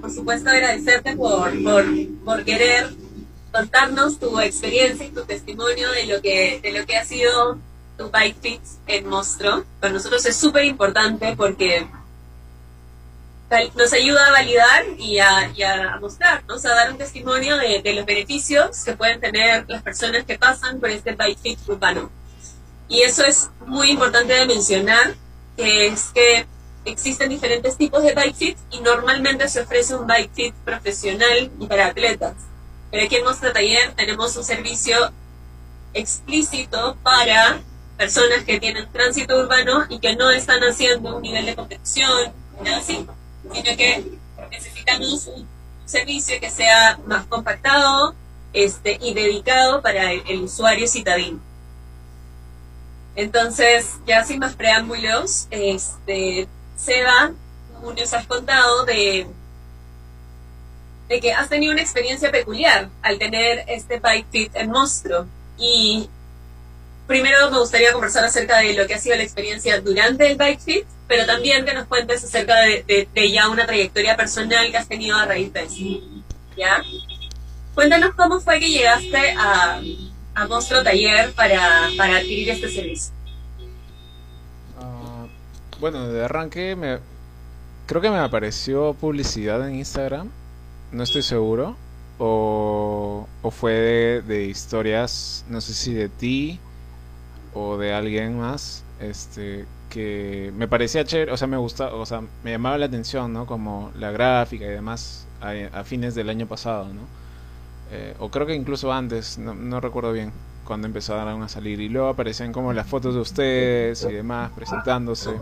Por supuesto agradecerte por, por, por querer contarnos tu experiencia y tu testimonio de lo que, de lo que ha sido tu Bike Fit en Monstruo. Para nosotros es súper importante porque nos ayuda a validar y a, y a mostrarnos, a dar un testimonio de, de, los beneficios que pueden tener las personas que pasan por este Bike Fit urbano. Y eso es muy importante de mencionar, que es que existen diferentes tipos de bike fit y normalmente se ofrece un bike fit profesional y para atletas. Pero aquí en nuestro taller tenemos un servicio explícito para personas que tienen tránsito urbano y que no están haciendo un nivel de competición, nada así, sino que necesitamos un servicio que sea más compactado este, y dedicado para el, usuario citadino. Entonces, ya sin más preámbulos, este, Seba, como nos has contado de, de que has tenido una experiencia peculiar al tener este bike fit en monstruo. Y primero me gustaría conversar acerca de lo que ha sido la experiencia durante el bike fit, pero también que nos cuentes acerca de, ya una trayectoria personal que has tenido a raíz de eso. ¿Ya? Cuéntanos cómo fue que llegaste a, a Monstruo Taller para, para adquirir este servicio. Bueno, de arranque me creo que me apareció publicidad en Instagram, no estoy seguro, o, o fue de, historias, no sé si de ti o de alguien más, este que me parecía chévere, o sea, me gusta, o sea, me llamaba la atención, ¿no? Como la gráfica y demás a, fines del año pasado, ¿no? Eh, o creo que incluso antes, no, no recuerdo bien cuando empezaron a salir y luego aparecían como las fotos de ustedes y demás presentándose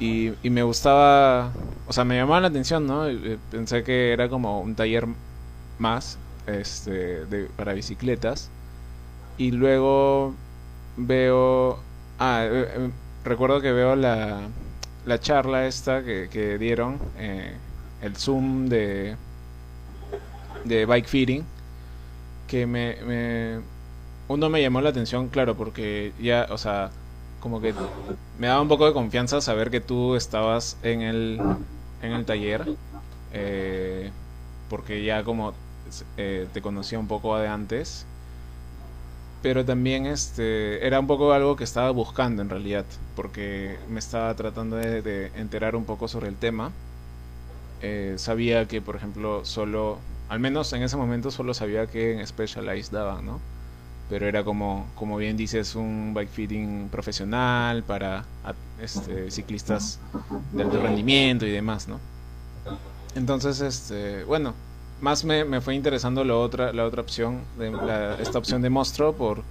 y, y, me gustaba, o sea, me llamaba la atención, ¿no? Pensé que era como un taller más este, de, para bicicletas. Y luego veo, ah, eh, eh, recuerdo que veo la, la charla esta que, que dieron, eh, el Zoom de, de bike feeding, que me, me, uno me llamó la atención, claro, porque ya, o sea, como que me daba un poco de confianza saber que tú estabas en el, en el taller, eh, porque ya como eh, te conocía un poco de antes, pero también este era un poco algo que estaba buscando en realidad, porque me estaba tratando de, enterar un poco sobre el tema. Eh, sabía que, por ejemplo, solo, al menos en ese momento solo sabía que en Specialized daban, ¿no? Pero era como, como bien dices, un bike fitting profesional para este, ciclistas de alto rendimiento y demás, ¿no? Entonces, este, bueno, más me, me fue interesando la otra, la otra opción, de, esta opción de Monstruo, por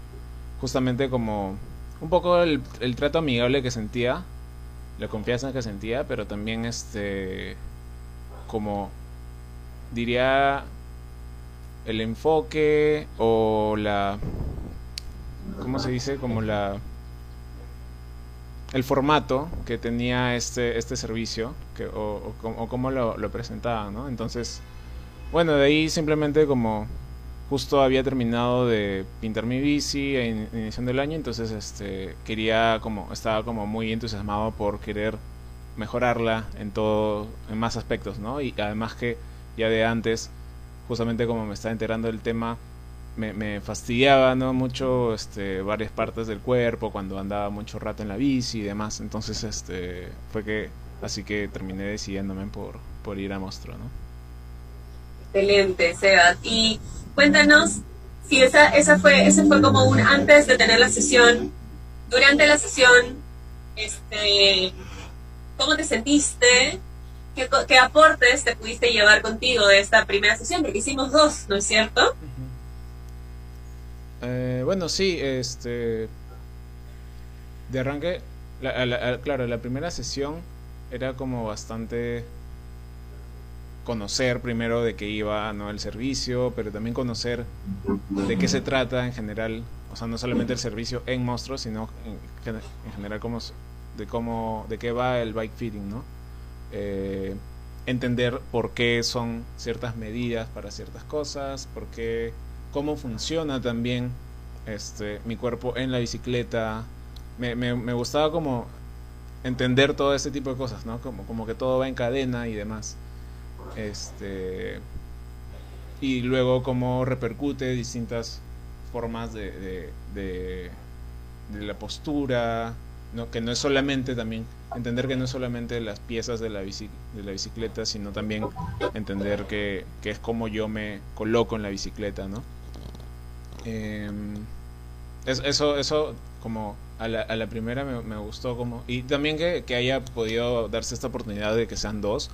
justamente como un poco el, el trato amigable que sentía, la confianza que sentía, pero también este, como diría el enfoque o la ¿cómo se dice? como la el formato que tenía este este servicio que, o, o, cómo lo, presentaba ¿no? entonces bueno de ahí simplemente como justo había terminado de pintar mi bici en iniciando el año entonces este quería como estaba como muy entusiasmado por querer mejorarla en todo en más aspectos no y además que ya de antes justamente como me estaba enterando del tema, me, me, fastidiaba ¿no? mucho este, varias partes del cuerpo cuando andaba mucho rato en la bici y demás. Entonces este, fue que así que terminé decidiéndome por, por ir a Monstruo. ¿no? Excelente, Seba. Y cuéntanos si esa, esa fue, ese fue como un antes de tener la sesión, durante la sesión, este, ¿cómo te sentiste? ¿Qué, aportes te pudiste llevar contigo de esta primera sesión? Porque hicimos dos, ¿no es cierto? Eh, bueno, sí, este. De arranque, claro, la primera sesión era como bastante conocer primero de qué iba no el servicio, pero también conocer de qué se trata en general, o sea, no solamente el servicio en monstruos, sino en, en general como de cómo de qué va el bike feeding, ¿no? Eh, entender por qué son ciertas medidas para ciertas cosas, por qué, cómo funciona también este, mi cuerpo en la bicicleta. Me, me, gustaba como entender todo ese tipo de cosas, ¿no? Como, como que todo va en cadena y demás. Este, y luego cómo repercute distintas formas de, de, la postura, ¿no? que no es solamente también, entender que no es solamente las piezas de la, de la bicicleta, sino también entender que, que, es como yo me coloco en la bicicleta, ¿no? Em, eso, eso como a la, a la primera me, me, gustó como... Y también que, que, haya podido darse esta oportunidad de que sean dos,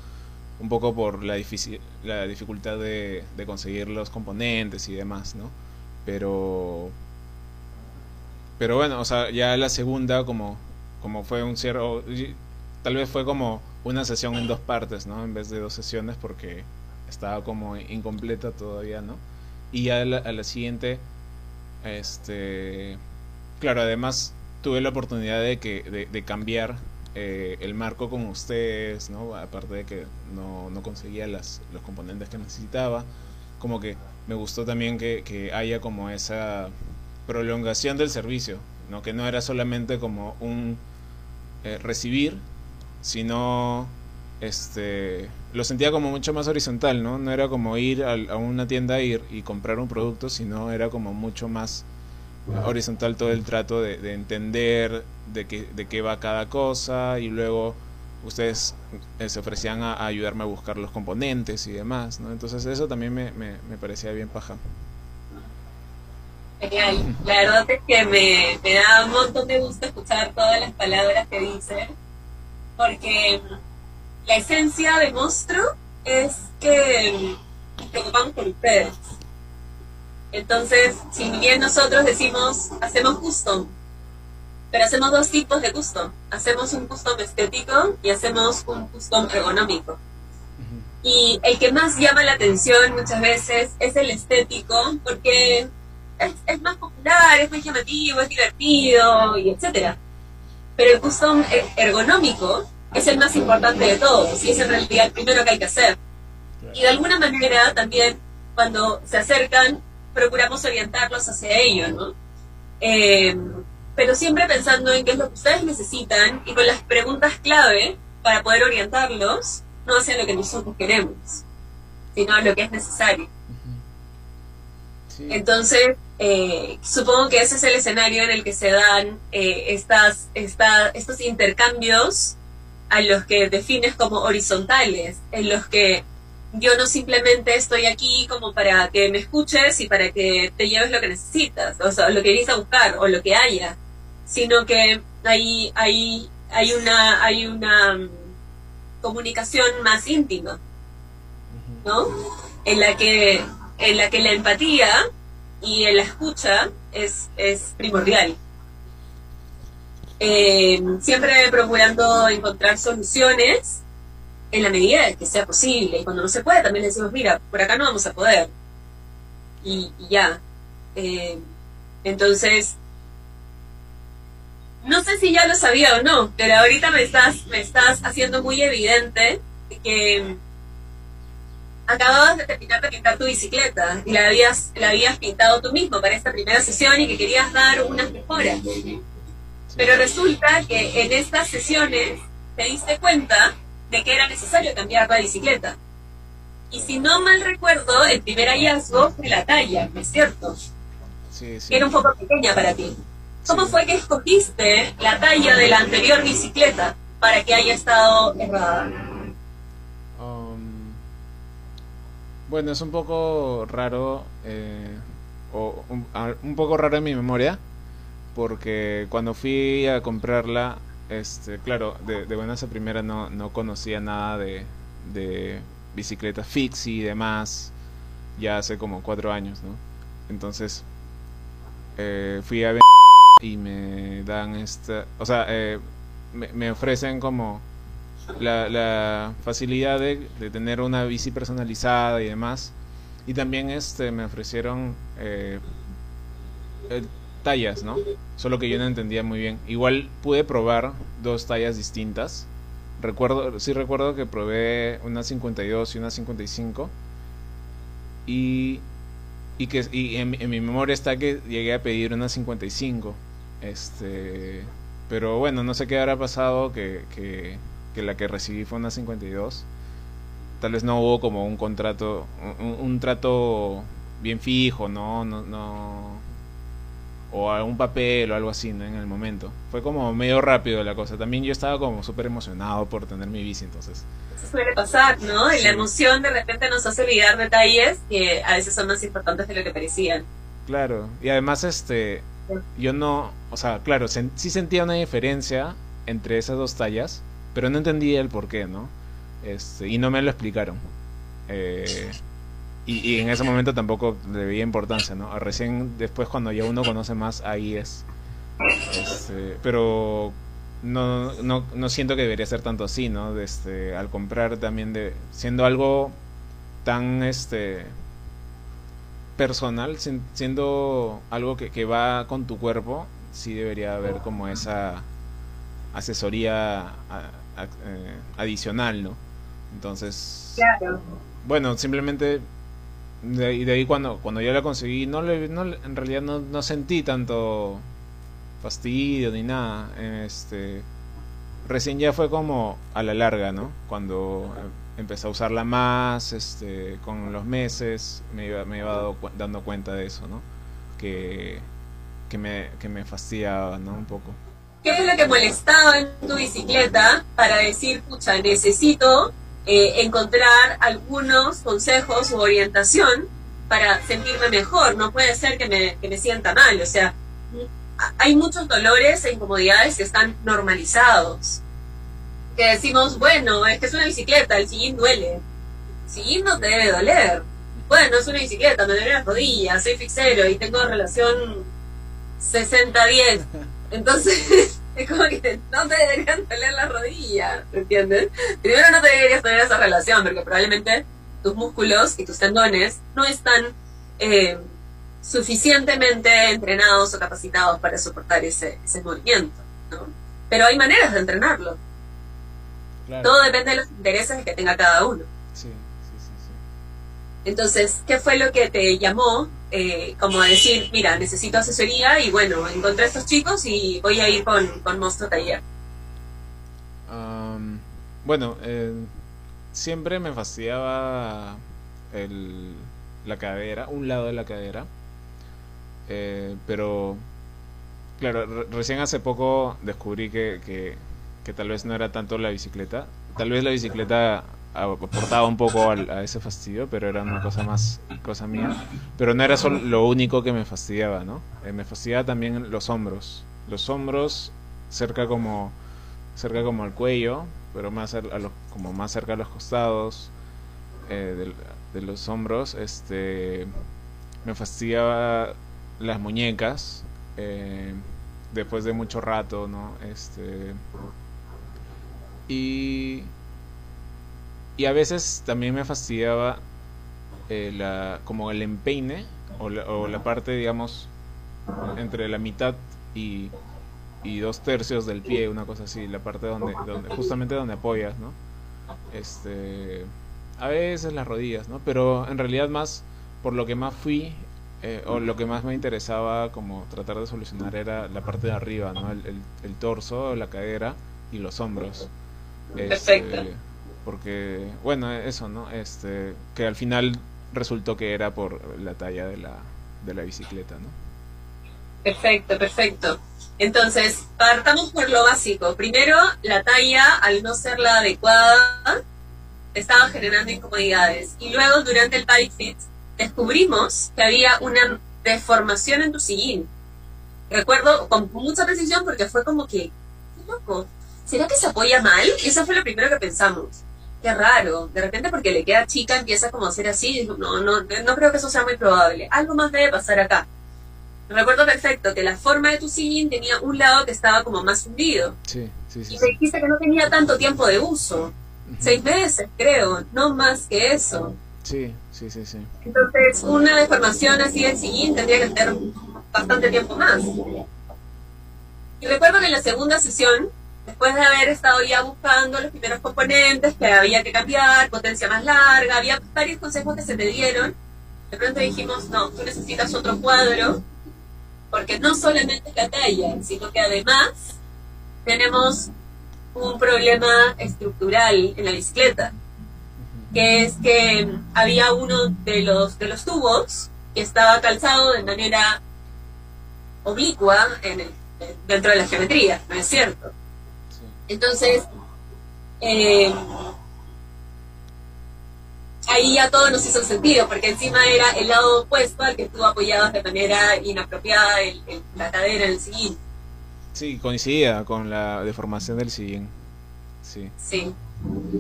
un poco por la, difícil, la dificultad de, de conseguir los componentes y demás, ¿no? Pero... Pero bueno, o sea, ya la segunda como, como fue un cierre... Tal vez fue como una sesión en dos partes, ¿no? En vez de dos sesiones porque estaba como incompleta todavía, ¿no? Y ya a la, a la siguiente, este... Claro, además tuve la oportunidad de, que, de, cambiar eh, el marco con ustedes, ¿no? Aparte de que no, no conseguía las, los componentes que necesitaba, como que me gustó también que, que haya como esa prolongación del servicio, ¿no? Que no era solamente como un eh, recibir, sino este lo sentía como mucho más horizontal, ¿no? No era como ir a, a una tienda y, y comprar un producto, sino era como mucho más horizontal todo el trato de, entender de qué, de qué va cada cosa y luego ustedes eh, se ofrecían a, ayudarme a buscar los componentes y demás, ¿no? Entonces eso también me, me, parecía bien paja. Genial, la verdad es que me, me da un montón de gusto escuchar todas las palabras que dice, porque la esencia de Monstruo es que nos preocupamos por ustedes entonces, si bien nosotros decimos, hacemos custom, pero hacemos dos tipos de custom. Hacemos un custom estético y hacemos un custom ergonómico. Y el que más llama la atención muchas veces es el estético, porque es, más popular, es más llamativo, es divertido, y etcétera. Pero el custom er-, ergonómico es el más importante de todos, y es en realidad el primero que hay que hacer. Y de alguna manera también cuando se acercan procuramos orientarlos hacia ello, ¿no? Eh, pero siempre pensando en qué es lo que ustedes necesitan y con las preguntas clave para poder orientarlos, no hacia lo que nosotros queremos, sino a lo que es necesario. Entonces, eh, supongo que ese es el escenario en el que se dan eh, estas, estos intercambios a los que defines como horizontales, en los que yo no simplemente estoy aquí como para que me escuches y para que te lleves lo que necesitas, o sea, lo que vienes a buscar o lo que haya, sino que hay, hay, hay una, hay una mm, comunicación más íntima, ¿no? En la que, en la que la empatía y la escucha es, es primordial. Eh, siempre procurando encontrar soluciones en la medida de que sea posible. Y cuando no se puede, también le decimos, mira, por acá no vamos a poder. Y, ya. Eh, entonces, no sé si ya lo sabía o no, pero ahorita me estás, me estás haciendo muy evidente que acababas de terminar de pintar tu bicicleta y la habías, la habías pintado tú mismo para esta primera sesión y que querías dar unas mejoras. Pero resulta que en estas sesiones te diste cuenta de que era necesario cambiar la bicicleta. Y si no mal recuerdo, el primer hallazgo fue la talla, ¿no es cierto? Sí, sí. Era un poco pequeña para ti. ¿Cómo fue que escogiste la talla de la anterior bicicleta para que haya estado errada? Um, bueno, es un poco raro, eh, o un, poco raro en mi memoria, porque cuando fui a comprarla este, claro, de, de buenas a primera no, no conocía nada de, de bicicleta fix y demás, ya hace como cuatro años, ¿no? Entonces, eh, fui a y me dan esta, o sea, eh, me, me, ofrecen como la, la facilidad de, de, tener una bici personalizada y demás. Y también este me ofrecieron eh, tallas, ¿no? Solo que yo no entendía muy bien. Igual pude probar dos tallas distintas. Recuerdo, sí recuerdo que probé una 52 y una 55. Y, y que y en, mi memoria está que llegué a pedir una 55. Este, pero bueno, no sé qué habrá pasado que, que, que la que recibí fue una 52. tal vez no hubo como un contrato, un, trato bien fijo, ¿no? No, no o algún papel o algo así ¿no? en el momento. Fue como medio rápido la cosa. También yo estaba como súper emocionado por tener mi bici, entonces. Eso suele pasar, ¿no? Y la emoción de repente nos hace olvidar detalles que a veces son más importantes de lo que parecían. Claro, y además este, yo no, o sea, claro, sí sentía una diferencia entre esas dos tallas, pero no entendía el por qué, ¿no? Este, y no me lo explicaron. Eh, y, en ese momento tampoco le veía importancia, ¿no? Recién después cuando ya uno conoce más, ahí es. Este, pero no, no, no siento que debería ser tanto así, ¿no? Este, al comprar también de siendo algo tan este personal, siendo algo que, que va con tu cuerpo, sí debería haber como esa asesoría eh, adicional, ¿no? Entonces, bueno, simplemente de, de ahí cuando, cuando yo la conseguí, no, le, no en realidad no, no sentí tanto fastidio ni nada. Este, recién ya fue como a la larga, ¿no? Cuando empecé a usarla más, este, con los meses, me iba, me iba dando cuenta de eso, ¿no? Que, que, me, que me fastidiaba, ¿no? Un poco. ¿Qué es lo que molestaba en tu bicicleta para decir, pucha, necesito eh, encontrar algunos consejos u orientación para sentirme mejor? No puede ser que me, que me sienta mal, o sea, hay muchos dolores e incomodidades que están normalizados que decimos, bueno, es que es una bicicleta, el sillín duele. El sillín no te debe doler. Bueno, es una bicicleta, me duele las rodillas, soy fixero y tengo relación 60-10. Entonces, es como que no te deberían doler las rodillas, ¿entiendes? Primero no te deberías tener esa relación, porque probablemente tus músculos y tus tendones no están eh, suficientemente entrenados o capacitados para soportar ese, ese movimiento, ¿no? Pero hay maneras de entrenarlo. Todo depende de los intereses que tenga cada uno. Sí, sí, sí, sí. Entonces, ¿qué fue lo que te llamó eh, como decir, mira, necesito asesoría y bueno, encontré a estos chicos y voy a ir con, con Monstruo Taller? bueno, eh, siempre me fastidiaba el, la cadera, un lado de la cadera, eh, pero claro, recién hace poco descubrí que que tal vez no era tanto la bicicleta. Tal vez la bicicleta aportaba un poco a ese fastidio, pero era una cosa más cosa mía. Pero no era solo lo único que me fastidiaba, ¿no? Eh, me fastidiaba también los hombros. Los hombros cerca como cerca como al cuello, pero más a, como más cerca a los costados eh, de, los hombros. Este me fastidiaba las muñecas. Eh, después de mucho rato, ¿no? Este y, y a veces también me fastidiaba eh, la, como el empeine o la, o la, parte, digamos, entre la mitad y, y, dos tercios del pie, una cosa así, la parte donde, donde justamente donde apoyas, ¿no? Este, a veces las rodillas, ¿no? Pero en realidad más, por lo que más fui, eh, o lo que más me interesaba como tratar de solucionar era la parte de arriba, ¿no? El, el, torso, la cadera y los hombros. Perfecto. Este, porque, bueno, eso, ¿no? Este, que al final resultó que era por la talla de la, de la bicicleta, ¿no? Perfecto, perfecto. Entonces, partamos por lo básico. Primero, la talla, al no ser la adecuada, estaba generando incomodidades. Y luego, durante el bike fit, descubrimos que había una deformación en tu sillín. Recuerdo con mucha precisión porque fue como que, qué loco, ¿será que se apoya mal? Eso fue lo primero que pensamos. Qué raro. De repente porque le queda chica empieza como a ser así. No, no, no creo que eso sea muy probable. Algo más debe pasar acá. Recuerdo perfecto que la forma de tu sillín tenía un lado que estaba como más hundido. Sí, sí, sí. Y te dijiste que no tenía tanto tiempo de uso. Seis meses, creo. No más que eso. Sí, sí, sí, sí. Entonces, una deformación así del sillín tendría que tener bastante tiempo más. Y recuerdo que en la segunda sesión después de haber estado ya buscando los primeros componentes que había que cambiar, potencia más larga, había varios consejos que se me dieron. De pronto dijimos, no, tú necesitas otro cuadro, porque no solamente es la talla, sino que además tenemos un problema estructural en la bicicleta. que es que había uno de los, de los tubos que estaba calzado de manera oblicua en el, dentro de la geometría, ¿no es cierto? Entonces, eh, ahí ya todo nos hizo sentido, porque encima era el lado opuesto al que estuvo apoyado de manera inapropiada el, la cadera en el sillín. Sí, coincidía con la deformación del sillín. Sí. Sí,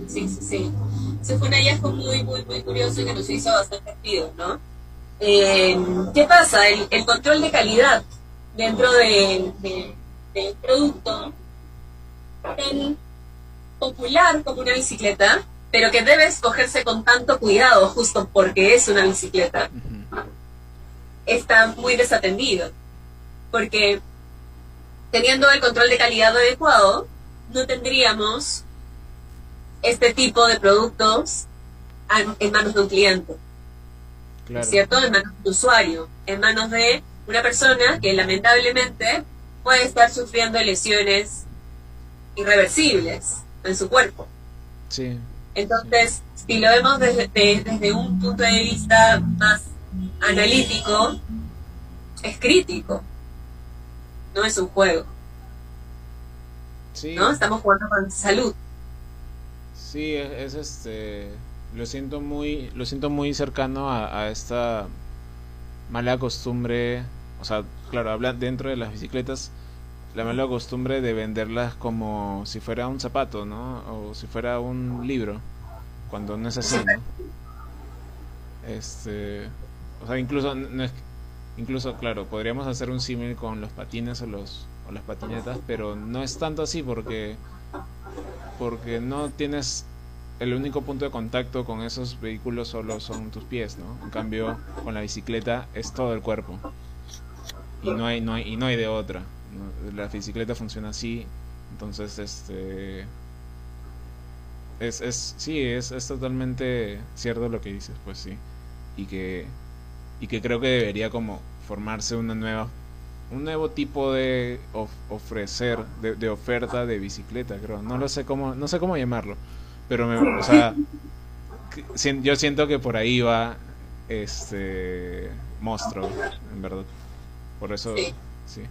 sí, sí, sí. Eso fue un hallazgo muy, muy, muy curioso y que nos hizo bastante sentido, ¿no? Eh, ¿Qué pasa? El, el, control de calidad dentro de, del producto tan popular como una bicicleta pero que debe escogerse con tanto cuidado justo porque es una bicicleta, está muy desatendido. Porque teniendo el control de calidad adecuado, no tendríamos este tipo de productos en manos de un cliente. ¿Cierto? En manos de un usuario, en manos de una persona que lamentablemente puede estar sufriendo lesiones irreversibles en su cuerpo. Sí. Entonces, si lo vemos desde, desde un punto de vista más analítico, es crítico. No es un juego. Sí. ¿No? Estamos jugando con salud. Sí, es, este lo siento muy lo siento muy cercano a, a, esta mala costumbre, o sea, claro, habla dentro de las bicicletas la mala costumbre de venderlas como si fuera un zapato, ¿no? O si fuera un libro, cuando no es así, ¿no? Este, o sea, incluso no es, incluso claro, podríamos hacer un símil con los patines o los o las patinetas, pero no es tanto así porque porque no tienes el único punto de contacto con esos vehículos solo son tus pies, ¿no? En cambio, con la bicicleta es todo el cuerpo. Y no hay no hay y no hay de otra la bicicleta funciona así, entonces este es, es sí, es, es totalmente cierto lo que dices, pues sí, y que y que creo que debería como formarse una nueva un nuevo tipo de ofrecer de, oferta de bicicleta creo. No lo sé cómo no sé cómo llamarlo pero me, o sea yo siento que por ahí va este monstruo en verdad. Por eso sí. Sí,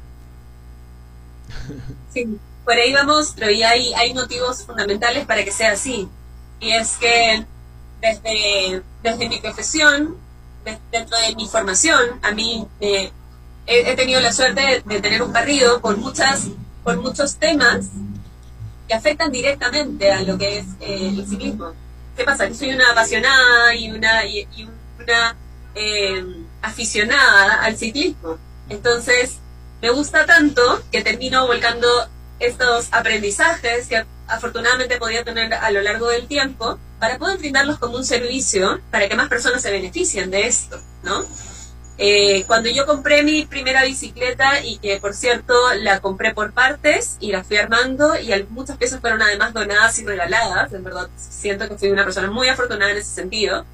por ahí vamos, pero y hay, hay motivos fundamentales para que sea así. Y es que desde, desde mi profesión, dentro de mi formación, a mí he, tenido la suerte de, tener un barrido con, muchas, con muchos temas que afectan directamente a lo que es eh, el ciclismo. ¿Qué pasa? Que soy una apasionada y una, y, una eh, aficionada al ciclismo. Entonces, me gusta tanto que termino volcando estos aprendizajes que afortunadamente podía tener a lo largo del tiempo para poder brindarlos como un servicio para que más personas se beneficien de esto, ¿no? Eh, cuando yo compré mi primera bicicleta y que por cierto la compré por partes y la fui armando y muchas piezas fueron además donadas y regaladas, en verdad siento que soy una persona muy afortunada en ese sentido,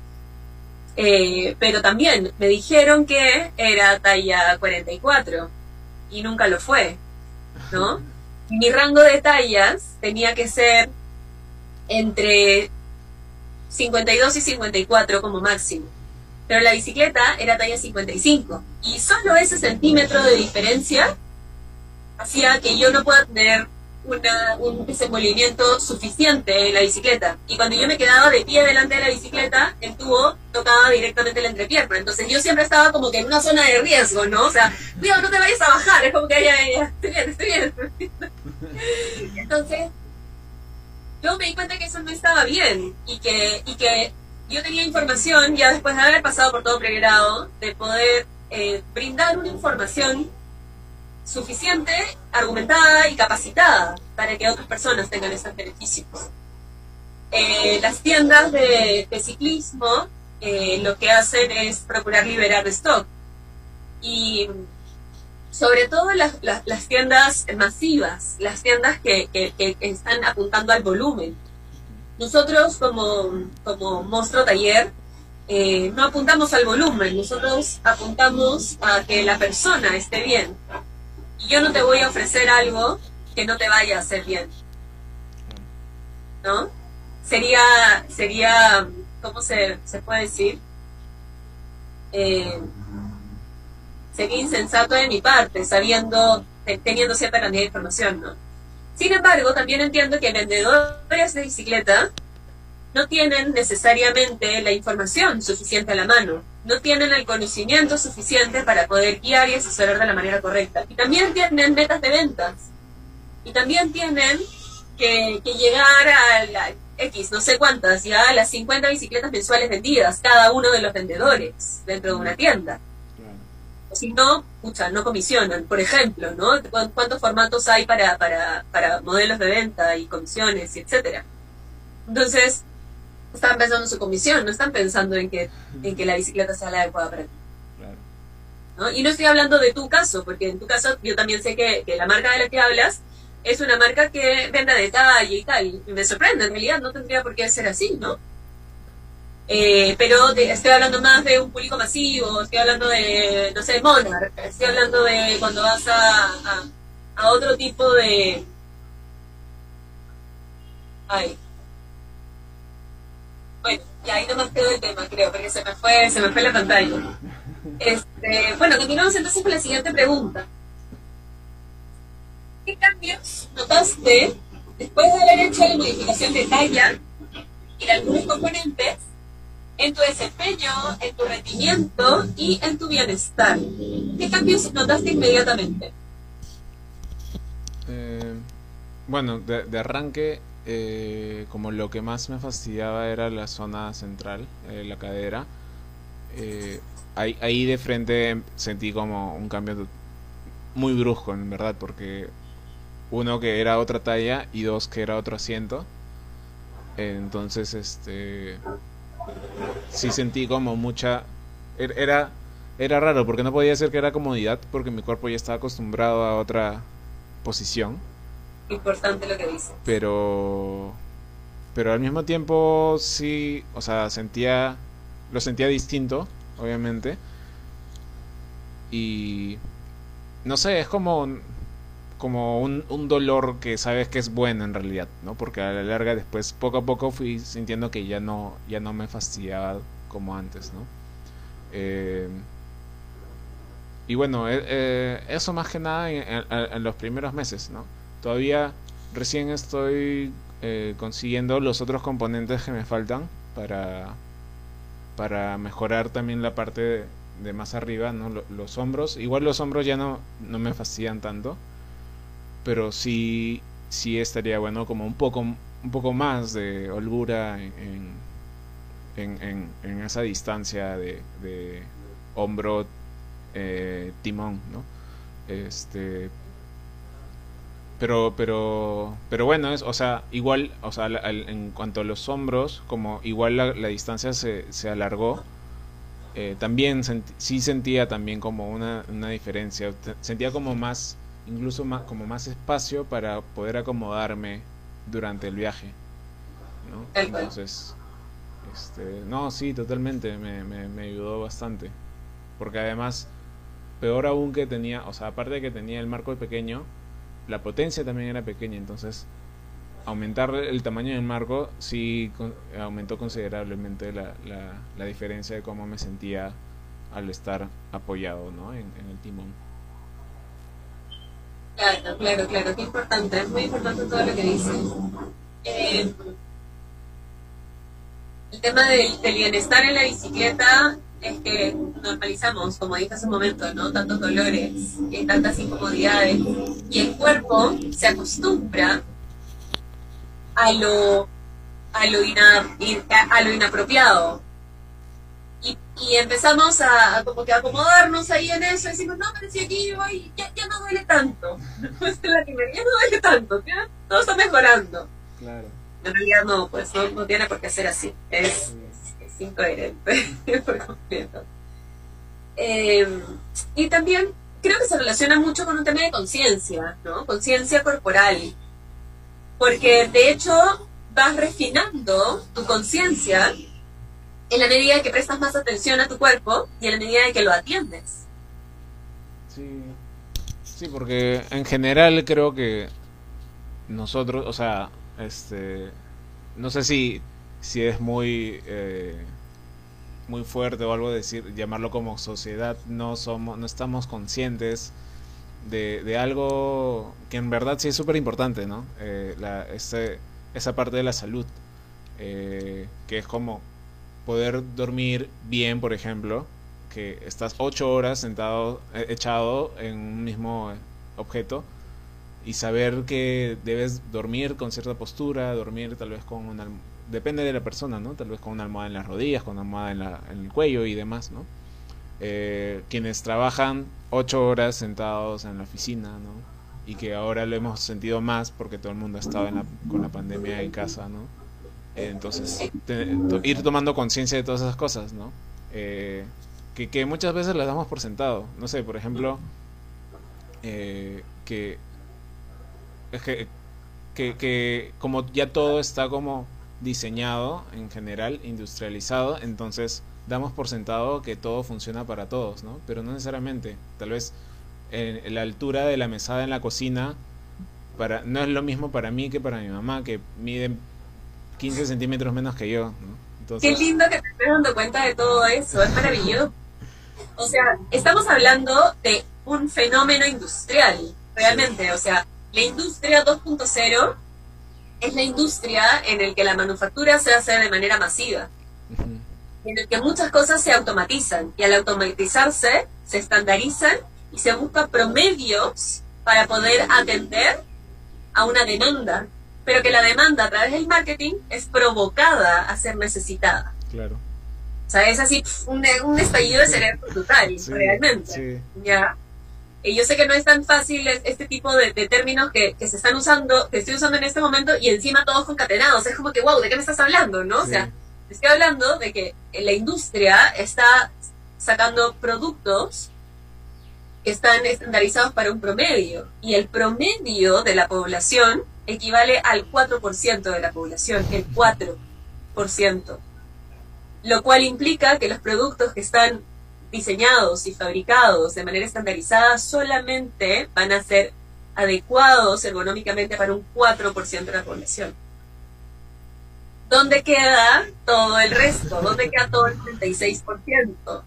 eh, pero también me dijeron que era talla 44 y nunca lo fue, ¿no? Mi rango de tallas tenía que ser entre 52 y 54 como máximo. Pero la bicicleta era talla 55. Y solo ese centímetro de diferencia hacía que yo no pueda tener una, un desenvolvimiento suficiente en la bicicleta. Y cuando yo me quedaba de pie delante de la bicicleta, el tubo tocaba directamente la entrepierna. Entonces yo siempre estaba como que en una zona de riesgo, ¿no? O sea, cuidado, no te vayas a bajar. Es como que ya, ya, estoy bien, estoy bien. Entonces, yo me di cuenta que eso no estaba bien y que, y que yo tenía información, ya después de haber pasado por todo pregrado, de poder eh, brindar una información suficiente, argumentada y capacitada para que otras personas tengan esos beneficios. Eh, las tiendas de, ciclismo eh, lo que hacen es procurar liberar stock. Y sobre todo las, las, tiendas masivas, las tiendas que, que, están apuntando al volumen. Nosotros como, como Monstruo Taller eh, no apuntamos al volumen, nosotros apuntamos a que la persona esté bien, y yo no te voy a ofrecer algo que no te vaya a hacer bien. ¿No? Sería, sería ¿cómo se, se puede decir? Eh, sería insensato de mi parte, sabiendo, teniendo cierta cantidad de información, ¿no? Sin embargo, también entiendo que vendedores de bicicleta no tienen necesariamente la información suficiente a la mano, no tienen el conocimiento suficiente para poder guiar y asesorar de la manera correcta. Y también tienen metas de ventas. Y también tienen que, llegar a la X, no sé cuántas, ya a las 50 bicicletas mensuales vendidas, cada uno de los vendedores dentro de una tienda. Si no, pucha, no comisionan, por ejemplo, ¿no? ¿Cuántos formatos hay para, para, para modelos de venta y comisiones, y etcétera? Entonces, están pensando en su comisión, no están pensando en que, en que la bicicleta sea la adecuada para ti. ¿no? Y no estoy hablando de tu caso, porque en tu caso yo también sé que, que la marca de la que hablas es una marca que venda detalle y tal. Y me sorprende, en realidad no tendría por qué ser así, ¿no? Eh, pero estoy hablando más de un público masivo, estoy hablando de, no sé, Monarch, estoy hablando de cuando vas a, a, a otro tipo de... Ay, bueno, y ahí nomás quedó el tema, creo, porque se me fue, se me fue la pantalla. Este, bueno, continuamos entonces con la siguiente pregunta. ¿Qué cambios notaste después de haber hecho la modificación de talla y de algunos componentes en tu desempeño, en tu rendimiento y en tu bienestar? ¿Qué cambios notaste inmediatamente? Eh, bueno, de arranque eh, como lo que más me fastidiaba era la zona central, eh, la cadera. Eh, ahí, ahí, de frente sentí como un cambio muy brusco, en verdad, porque uno que era otra talla y dos que era otro asiento. entonces, este, sí sentí como mucha, er, era, era raro porque no podía ser que era comodidad porque mi cuerpo ya estaba acostumbrado a otra posición importante lo que dice. Pero, pero al mismo tiempo sí, o sea, sentía, lo sentía distinto, obviamente. Y, no sé, es como, como un, un dolor que sabes que es bueno en realidad, ¿no? Porque a la larga después, poco a poco fui sintiendo que ya no, ya no me fastidiaba como antes, ¿no? Eh, y bueno, eh, eh, eso más que nada en, los primeros meses, ¿no? Todavía recién estoy eh, consiguiendo los otros componentes que me faltan para, para mejorar también la parte de, más arriba, ¿no? los hombros. Igual los hombros ya no, no me fastidian tanto, pero sí, sí estaría bueno como un poco, un poco más de holgura en, en, en, esa distancia de, de hombro eh, timón, ¿no? Este, pero pero pero bueno es o sea igual o sea en cuanto a los hombros como igual la, distancia se, se alargó eh, también sí sentía también como una, una diferencia sentía como más incluso más como más espacio para poder acomodarme durante el viaje ¿no? entonces este, no sí totalmente me, me, me ayudó bastante porque además peor aún que tenía o sea aparte de que tenía el marco pequeño la potencia también era pequeña, entonces aumentar el tamaño del marco sí aumentó considerablemente la, la, diferencia de cómo me sentía al estar apoyado ¿no? en, el timón. Claro, claro, claro, qué importante, es muy importante todo lo que dices. Eh, el tema del bienestar en la bicicleta es que normalizamos, como dije hace un momento, ¿no? Tantos dolores y tantas incomodidades. Y el cuerpo se acostumbra a lo, a lo, a lo inapropiado. Y, y empezamos a, como que acomodarnos ahí en eso y decimos, no, pero si aquí ya, ya no duele tanto. la ya no duele tanto, ¿ya? todo está mejorando. Claro. En realidad no, pues no, no tiene por qué ser así. Es, incoherente por completo. Y también creo que se relaciona mucho con un tema de conciencia, ¿no? Conciencia corporal. Porque de hecho vas refinando tu conciencia en la medida que prestas más atención a tu cuerpo y en la medida de que lo atiendes. Sí, sí, porque en general creo que nosotros, o sea, este, no sé si si es muy eh, muy fuerte o algo decir llamarlo como sociedad no somos no estamos conscientes de, de algo que en verdad sí es súper importante no eh, la, esa parte de la salud eh, que es como poder dormir bien por ejemplo que estás ocho horas sentado echado en un mismo objeto y saber que debes dormir con cierta postura, dormir tal vez con una... Depende de la persona, ¿no? Tal vez con una almohada en las rodillas, con una almohada en, la, en el cuello y demás, ¿no? Eh, quienes trabajan ocho horas sentados en la oficina, ¿no? Y que ahora lo hemos sentido más porque todo el mundo ha estado con la pandemia en casa, ¿no? entonces, ir tomando conciencia de todas esas cosas, ¿no? Eh, que, que, muchas veces las damos por sentado. No sé, por ejemplo, eh, que es que, que, como ya todo está como diseñado en general, industrializado, entonces damos por sentado que todo funciona para todos, ¿no? Pero no necesariamente. Tal vez en la altura de la mesada en la cocina para, no es lo mismo para mí que para mi mamá, que mide 15 centímetros menos que yo, Qué lindo que te estés dando cuenta de todo eso, es maravilloso. O sea, estamos hablando de un fenómeno industrial, realmente, o sea, la industria 2.0 es la industria en el que la manufactura se hace de manera masiva, en el que muchas cosas se automatizan y al automatizarse se estandarizan y se buscan promedios para poder atender a una demanda, pero que la demanda a través del marketing es provocada a ser necesitada. Claro. O sea, es así un, estallido de cerebro total, realmente. ¿ya? Y yo sé que no es tan fácil este tipo de, términos que, se están usando, que estoy usando en este momento y encima todos concatenados. Es como que, wow, ¿de qué me estás hablando? ¿no? O sea, estoy hablando de que la industria está sacando productos que están estandarizados para un promedio y el promedio de la población equivale al 4% de la población, el 4%. Lo cual implica que los productos que están diseñados y fabricados de manera estandarizada solamente van a ser adecuados ergonómicamente para un 4% de la población. ¿Dónde queda todo el resto? ¿Dónde queda todo el 96%?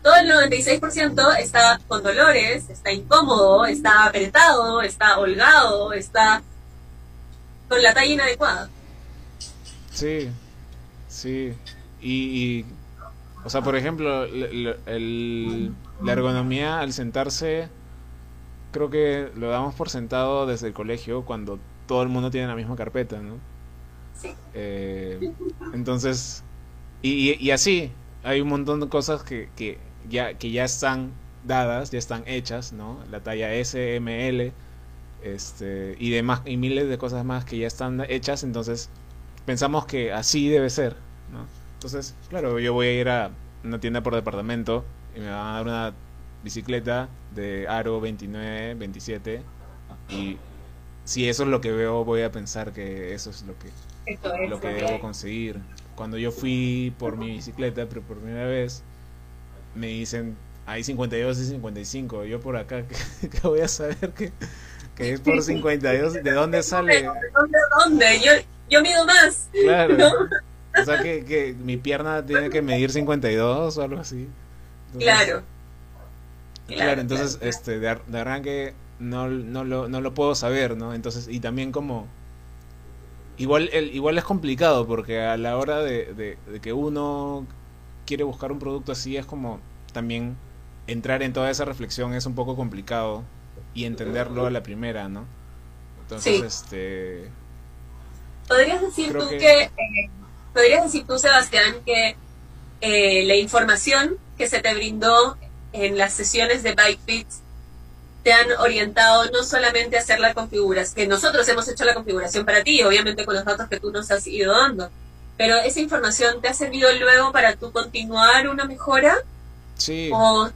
Todo el 96% está con dolores, está incómodo, está apretado, está holgado, está con la talla inadecuada. Sí, sí. y o sea, por ejemplo, la ergonomía al sentarse, creo que lo damos por sentado desde el colegio cuando todo el mundo tiene la misma carpeta, ¿no? Sí. Eh, entonces, y, así, hay un montón de cosas que, que, ya, que ya están dadas, ya están hechas, ¿no? La talla S, M, L, este, y demás, y miles de cosas más que ya están hechas, entonces pensamos que así debe ser, ¿no? Entonces, claro, yo voy a ir a una tienda por departamento y me van a dar una bicicleta de aro 29, 27 y si eso es lo que veo voy a pensar que eso es lo que lo que debo conseguir. Cuando yo fui por mi bicicleta pero por primera vez me dicen hay 52 y 55, yo por acá que, voy a saber que, que, es por 52, ¿de dónde sale? ¿De dónde? dónde? Yo, yo mido más. Claro. O sea que, que mi pierna tiene que medir 52 o algo así. claro. claro. entonces este de, arranque no, no, lo, no lo puedo saber, ¿no? Entonces, y también como... Igual, el, igual es complicado porque a la hora de, de, que uno quiere buscar un producto así es como también entrar en toda esa reflexión es un poco complicado y entenderlo a la primera, ¿no? Entonces, este... ¿Podrías decir tú que, eh, ¿Podrías decir tú, Sebastián, que eh, la información que se te brindó en las sesiones de BikeFit te han orientado no solamente a hacer la configuración, que nosotros hemos hecho la configuración para ti, obviamente con los datos que tú nos has ido dando, pero esa información te ha servido luego para tú continuar una mejora? Sí. ¿O,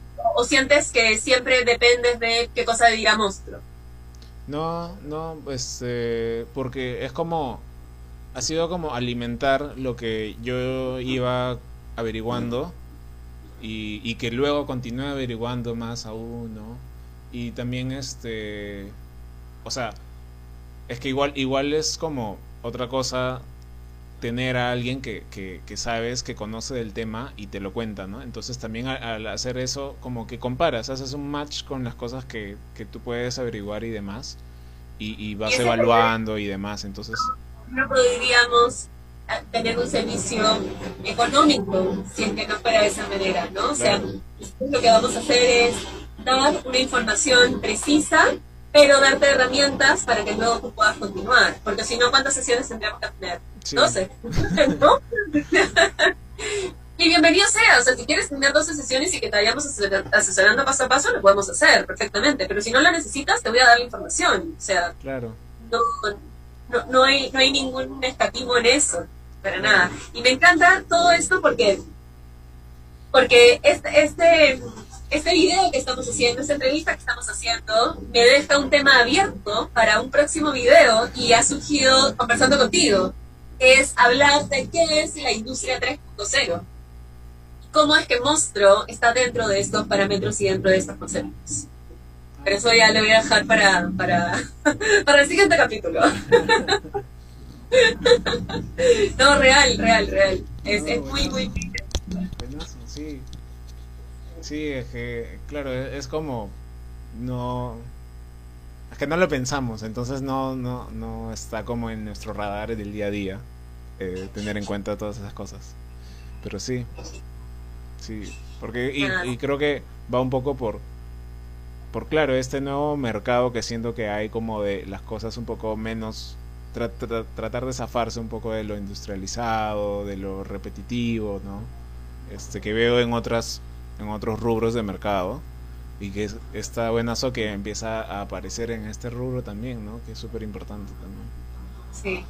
sientes que siempre dependes de qué cosa dirá monstruo? No, no, pues eh, porque es como ha sido como alimentar lo que yo iba averiguando y, y que luego continué averiguando más aún, ¿no? Y también este, o sea, es que igual, igual es como otra cosa tener a alguien que, que, que, sabes, que conoce del tema y te lo cuenta, ¿no? Entonces también al, hacer eso, como que comparas, haces un match con las cosas que, que tú puedes averiguar y demás, y, y vas evaluando y demás, entonces... No podríamos tener un servicio económico si es que no fuera de esa manera, ¿no? O sea, lo que vamos a hacer es dar una información precisa pero darte herramientas para que luego tú puedas continuar. Porque si no, ¿cuántas sesiones tendríamos que tener? 12. ¿No? y bienvenido sea, o sea, si quieres tener 12 sesiones y que te vayamos asesorando paso a paso, lo podemos hacer perfectamente. Pero si no la necesitas, te voy a dar la información. O sea, claro. no, no, no, hay, no hay ningún escatismo en eso, para nada. Y me encanta todo esto porque, porque este, este este video que estamos haciendo, esta entrevista que estamos haciendo, me deja un tema abierto para un próximo video y ha surgido conversando contigo. Es hablar de qué es la industria 3.0. Cómo es que Monstruo está dentro de estos parámetros y dentro de estos conceptos. Pero eso ya lo voy a dejar para, para, para el siguiente capítulo. no, real, real, real. Es, es muy, muy... Sí, Sí, es que, claro, e, es como, no, es que no lo pensamos, entonces no, no, no está como en nuestro radar del día a día eh, tener en cuenta todas esas cosas. Pero sí, sí, porque, y, y creo que va un poco por, por, claro, este nuevo mercado que siento que hay como de las cosas un poco menos tratar de zafarse un poco de lo industrializado, de lo repetitivo, ¿no? Este que veo en otras en otros rubros de mercado y que está buenazo que empieza a aparecer en este rubro también, ¿no? Que es súper importante también. Sí,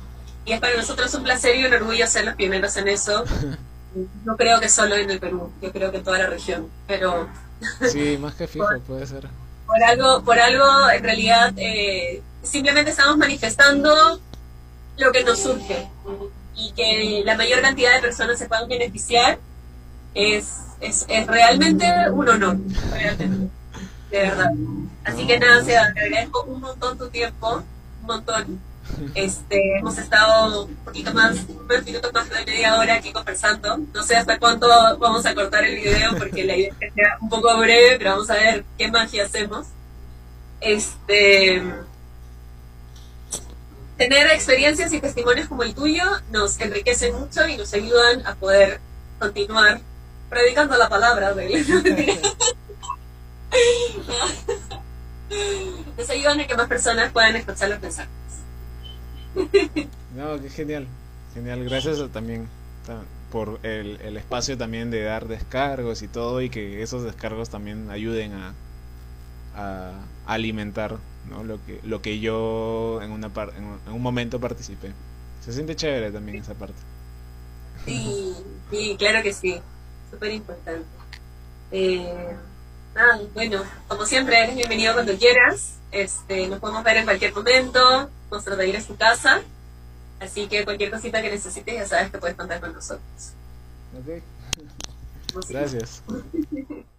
y es para nosotros un placer y un orgullo ser los pioneros en eso. no creo que solo en el Perú, yo creo que en toda la región, pero... sí, más que fijo, puede ser. Por algo, por algo en realidad, eh, simplemente estamos manifestando lo que nos surge y que la mayor cantidad de personas se puedan beneficiar es es, es realmente un honor, realmente, de verdad. Así que nada, te agradezco un montón tu tiempo, un montón. Este, hemos estado un poquito más, unos minutos más de media hora aquí conversando. No sé hasta cuánto vamos a cortar el video porque la idea es que sea un poco breve, pero vamos a ver qué magia hacemos. Este, tener experiencias y testimonios como el tuyo nos enriquecen mucho y nos ayudan a poder continuar predicando la palabra de. Nos ayudan a que más personas puedan escuchar los mensajes. No, qué genial. Genial. Gracias también por el, el, espacio también de dar descargos y todo y que esos descargos también ayuden a, a alimentar ¿no? lo que lo que yo en una par, en, un momento participé. Se siente chévere también esa parte. Sí, sí, claro que sí súper importante. Eh, bueno, como siempre, eres bienvenido cuando quieras. Este, nos podemos ver en cualquier momento. Nuestro taller es tu casa. Así que cualquier cosita que necesites, ya sabes que puedes contar con nosotros. Ok. Gracias.